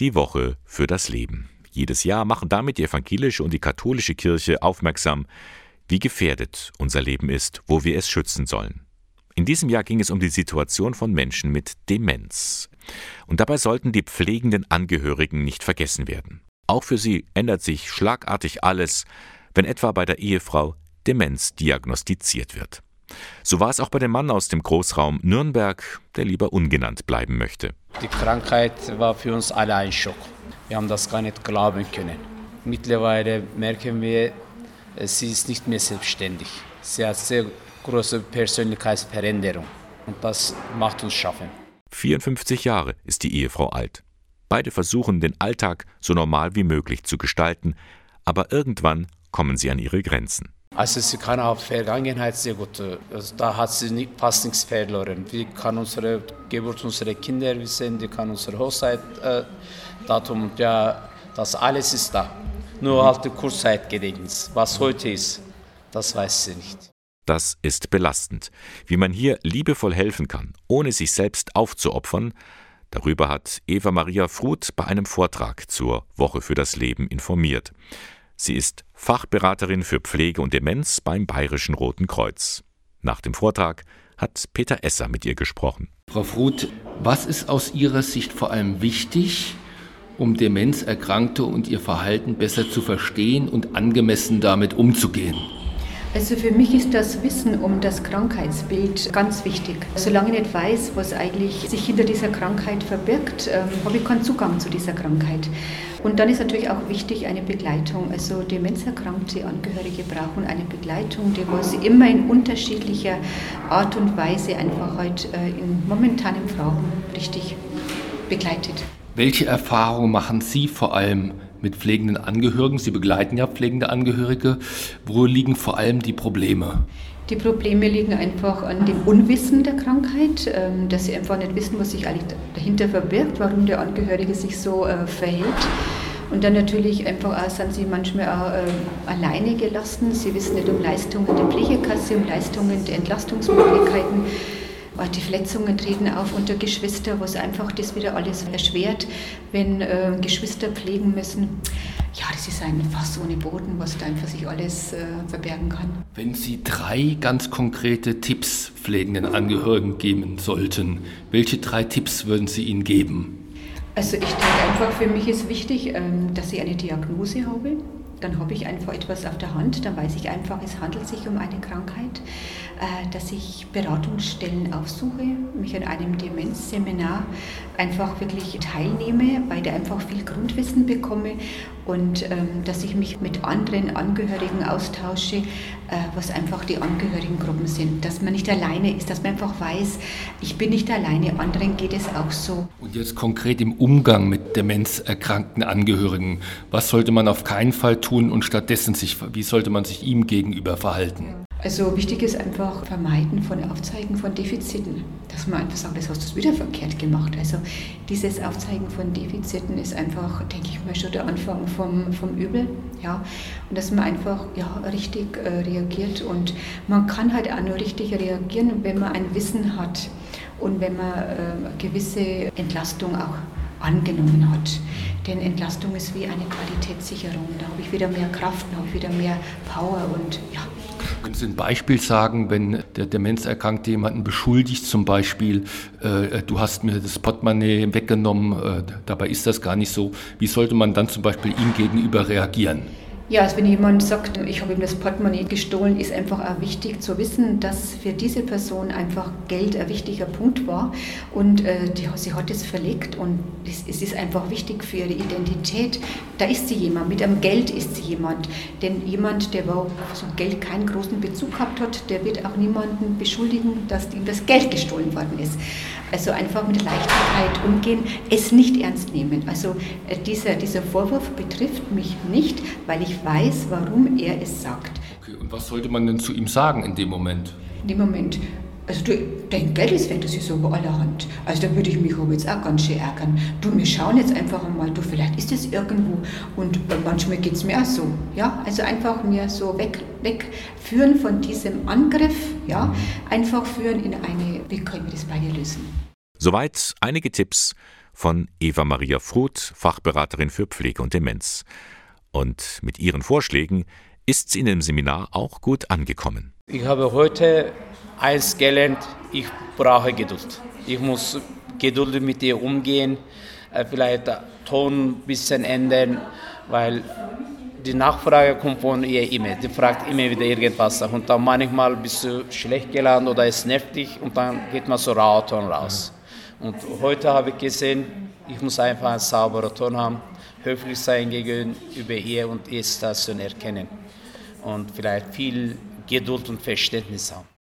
die Woche für das Leben. Jedes Jahr machen damit die evangelische und die katholische Kirche aufmerksam, wie gefährdet unser Leben ist, wo wir es schützen sollen. In diesem Jahr ging es um die Situation von Menschen mit Demenz. Und dabei sollten die pflegenden Angehörigen nicht vergessen werden. Auch für sie ändert sich schlagartig alles, wenn etwa bei der Ehefrau Demenz diagnostiziert wird. So war es auch bei dem Mann aus dem Großraum Nürnberg, der lieber ungenannt bleiben möchte. Die Krankheit war für uns alle ein Schock. Wir haben das gar nicht glauben können. Mittlerweile merken wir, sie ist nicht mehr selbstständig. Sie hat sehr große Persönlichkeitsveränderung und das macht uns schaffen. 54 Jahre ist die Ehefrau alt. Beide versuchen, den Alltag so normal wie möglich zu gestalten, aber irgendwann kommen sie an ihre Grenzen. Also sie kann auch Vergangenheit sehr gut, also da hat sie nicht, fast nichts verloren. Wir kann unsere Geburt unserer Kinder wissen, die kann unsere Hochzeitdatum, äh, ja, das alles ist da. Nur halt die Kurzzeitgedächtnis, was heute ist, das weiß sie nicht. Das ist belastend. Wie man hier liebevoll helfen kann, ohne sich selbst aufzuopfern, darüber hat Eva Maria Fruth bei einem Vortrag zur Woche für das Leben informiert. Sie ist Fachberaterin für Pflege und Demenz beim Bayerischen Roten Kreuz. Nach dem Vortrag hat Peter Esser mit ihr gesprochen. Frau Fruth, was ist aus Ihrer Sicht vor allem wichtig, um Demenzerkrankte und ihr Verhalten besser zu verstehen und angemessen damit umzugehen? Also für mich ist das Wissen um das Krankheitsbild ganz wichtig. Solange ich nicht weiß, was eigentlich sich hinter dieser Krankheit verbirgt, ähm, habe ich keinen Zugang zu dieser Krankheit. Und dann ist natürlich auch wichtig eine Begleitung. Also demenzerkrankte Angehörige brauchen eine Begleitung, die was immer in unterschiedlicher Art und Weise einfach halt äh, in momentanen Fragen richtig begleitet. Welche Erfahrungen machen Sie vor allem mit pflegenden Angehörigen? Sie begleiten ja pflegende Angehörige. Wo liegen vor allem die Probleme? Die Probleme liegen einfach an dem Unwissen der Krankheit, ähm, dass sie einfach nicht wissen, was sich eigentlich dahinter verbirgt, warum der Angehörige sich so äh, verhält. Und dann natürlich einfach auch sind sie manchmal auch äh, alleine gelassen. Sie wissen nicht um Leistungen der Pflegekasse, um Leistungen der Entlastungsmöglichkeiten. Die Verletzungen treten auf unter Geschwister, was einfach das wieder alles erschwert, wenn äh, Geschwister pflegen müssen. Ja, das ist ein Fass ohne Boden, was da einfach sich alles äh, verbergen kann. Wenn Sie drei ganz konkrete Tipps pflegenden Angehörigen geben sollten, welche drei Tipps würden Sie ihnen geben? Also ich denke einfach, für mich ist wichtig, ähm, dass ich eine Diagnose habe. Dann habe ich einfach etwas auf der Hand, dann weiß ich einfach, es handelt sich um eine Krankheit. Äh, dass ich Beratungsstellen aufsuche, mich an einem Demenzseminar einfach wirklich teilnehme, weil ich einfach viel Grundwissen bekomme und ähm, dass ich mich mit anderen Angehörigen austausche, äh, was einfach die Angehörigengruppen sind, dass man nicht alleine ist, dass man einfach weiß, ich bin nicht alleine, anderen geht es auch so. Und jetzt konkret im Umgang mit demenzerkrankten Angehörigen, was sollte man auf keinen Fall tun und stattdessen sich, wie sollte man sich ihm gegenüber verhalten? Also wichtig ist einfach Vermeiden von Aufzeigen von Defiziten. Dass man einfach sagt, das hast du wieder verkehrt gemacht. Also dieses Aufzeigen von Defiziten ist einfach, denke ich mal, schon der Anfang vom, vom Übel. Ja? Und dass man einfach ja, richtig äh, reagiert. Und man kann halt auch nur richtig reagieren, wenn man ein Wissen hat und wenn man äh, gewisse Entlastung auch angenommen hat. Denn Entlastung ist wie eine Qualitätssicherung. Da habe ich wieder mehr Kraft, da habe ich wieder mehr Power und ja. Können Sie ein Beispiel sagen, wenn der Demenzerkrankte jemanden beschuldigt, zum Beispiel, äh, du hast mir das Portemonnaie weggenommen, äh, dabei ist das gar nicht so. Wie sollte man dann zum Beispiel ihm gegenüber reagieren? Ja, also wenn jemand sagt, ich habe ihm das Portemonnaie gestohlen, ist einfach auch wichtig zu wissen, dass für diese Person einfach Geld ein wichtiger Punkt war und äh, die, sie hat es verlegt und es, es, ist einfach wichtig für ihre Identität. Da ist sie jemand, mit einem Geld ist sie jemand. Denn jemand, der wo zum Geld keinen großen Bezug gehabt hat, der wird auch niemanden beschuldigen, dass ihm das Geld gestohlen worden ist. Also einfach mit Leichtigkeit umgehen, es nicht ernst nehmen. Also äh, dieser, dieser Vorwurf betrifft mich nicht, weil ich weiß, warum er es sagt. Okay, und was sollte man denn zu ihm sagen in dem Moment? In dem Moment, also du, dein Geld ist weg, das ist so über allerhand. Also da würde ich mich aber jetzt auch ganz schön ärgern. Du, wir schauen jetzt einfach einmal, du, vielleicht ist es irgendwo. Und manchmal geht es mir auch so. Ja, also einfach mir so weg, wegführen von diesem Angriff, ja, einfach führen in eine, wie können wir das bei dir lösen? Soweit einige Tipps von Eva Maria Fruth, Fachberaterin für Pflege und Demenz. Und mit ihren Vorschlägen ist sie in dem Seminar auch gut angekommen. Ich habe heute eins gelernt, ich brauche Geduld. Ich muss geduldig mit ihr umgehen, äh, vielleicht Ton ein bisschen ändern, weil die Nachfrage kommt von ihr immer. Die fragt immer wieder irgendwas. Und dann manchmal bist du schlecht gelaunt oder es nervt dich und dann geht man so rauer Ton raus. Und heute habe ich gesehen, ich muss einfach einen sauberen Ton haben, höflich sein gegenüber ihr und ihre Station erkennen und vielleicht viel Geduld und Verständnis haben.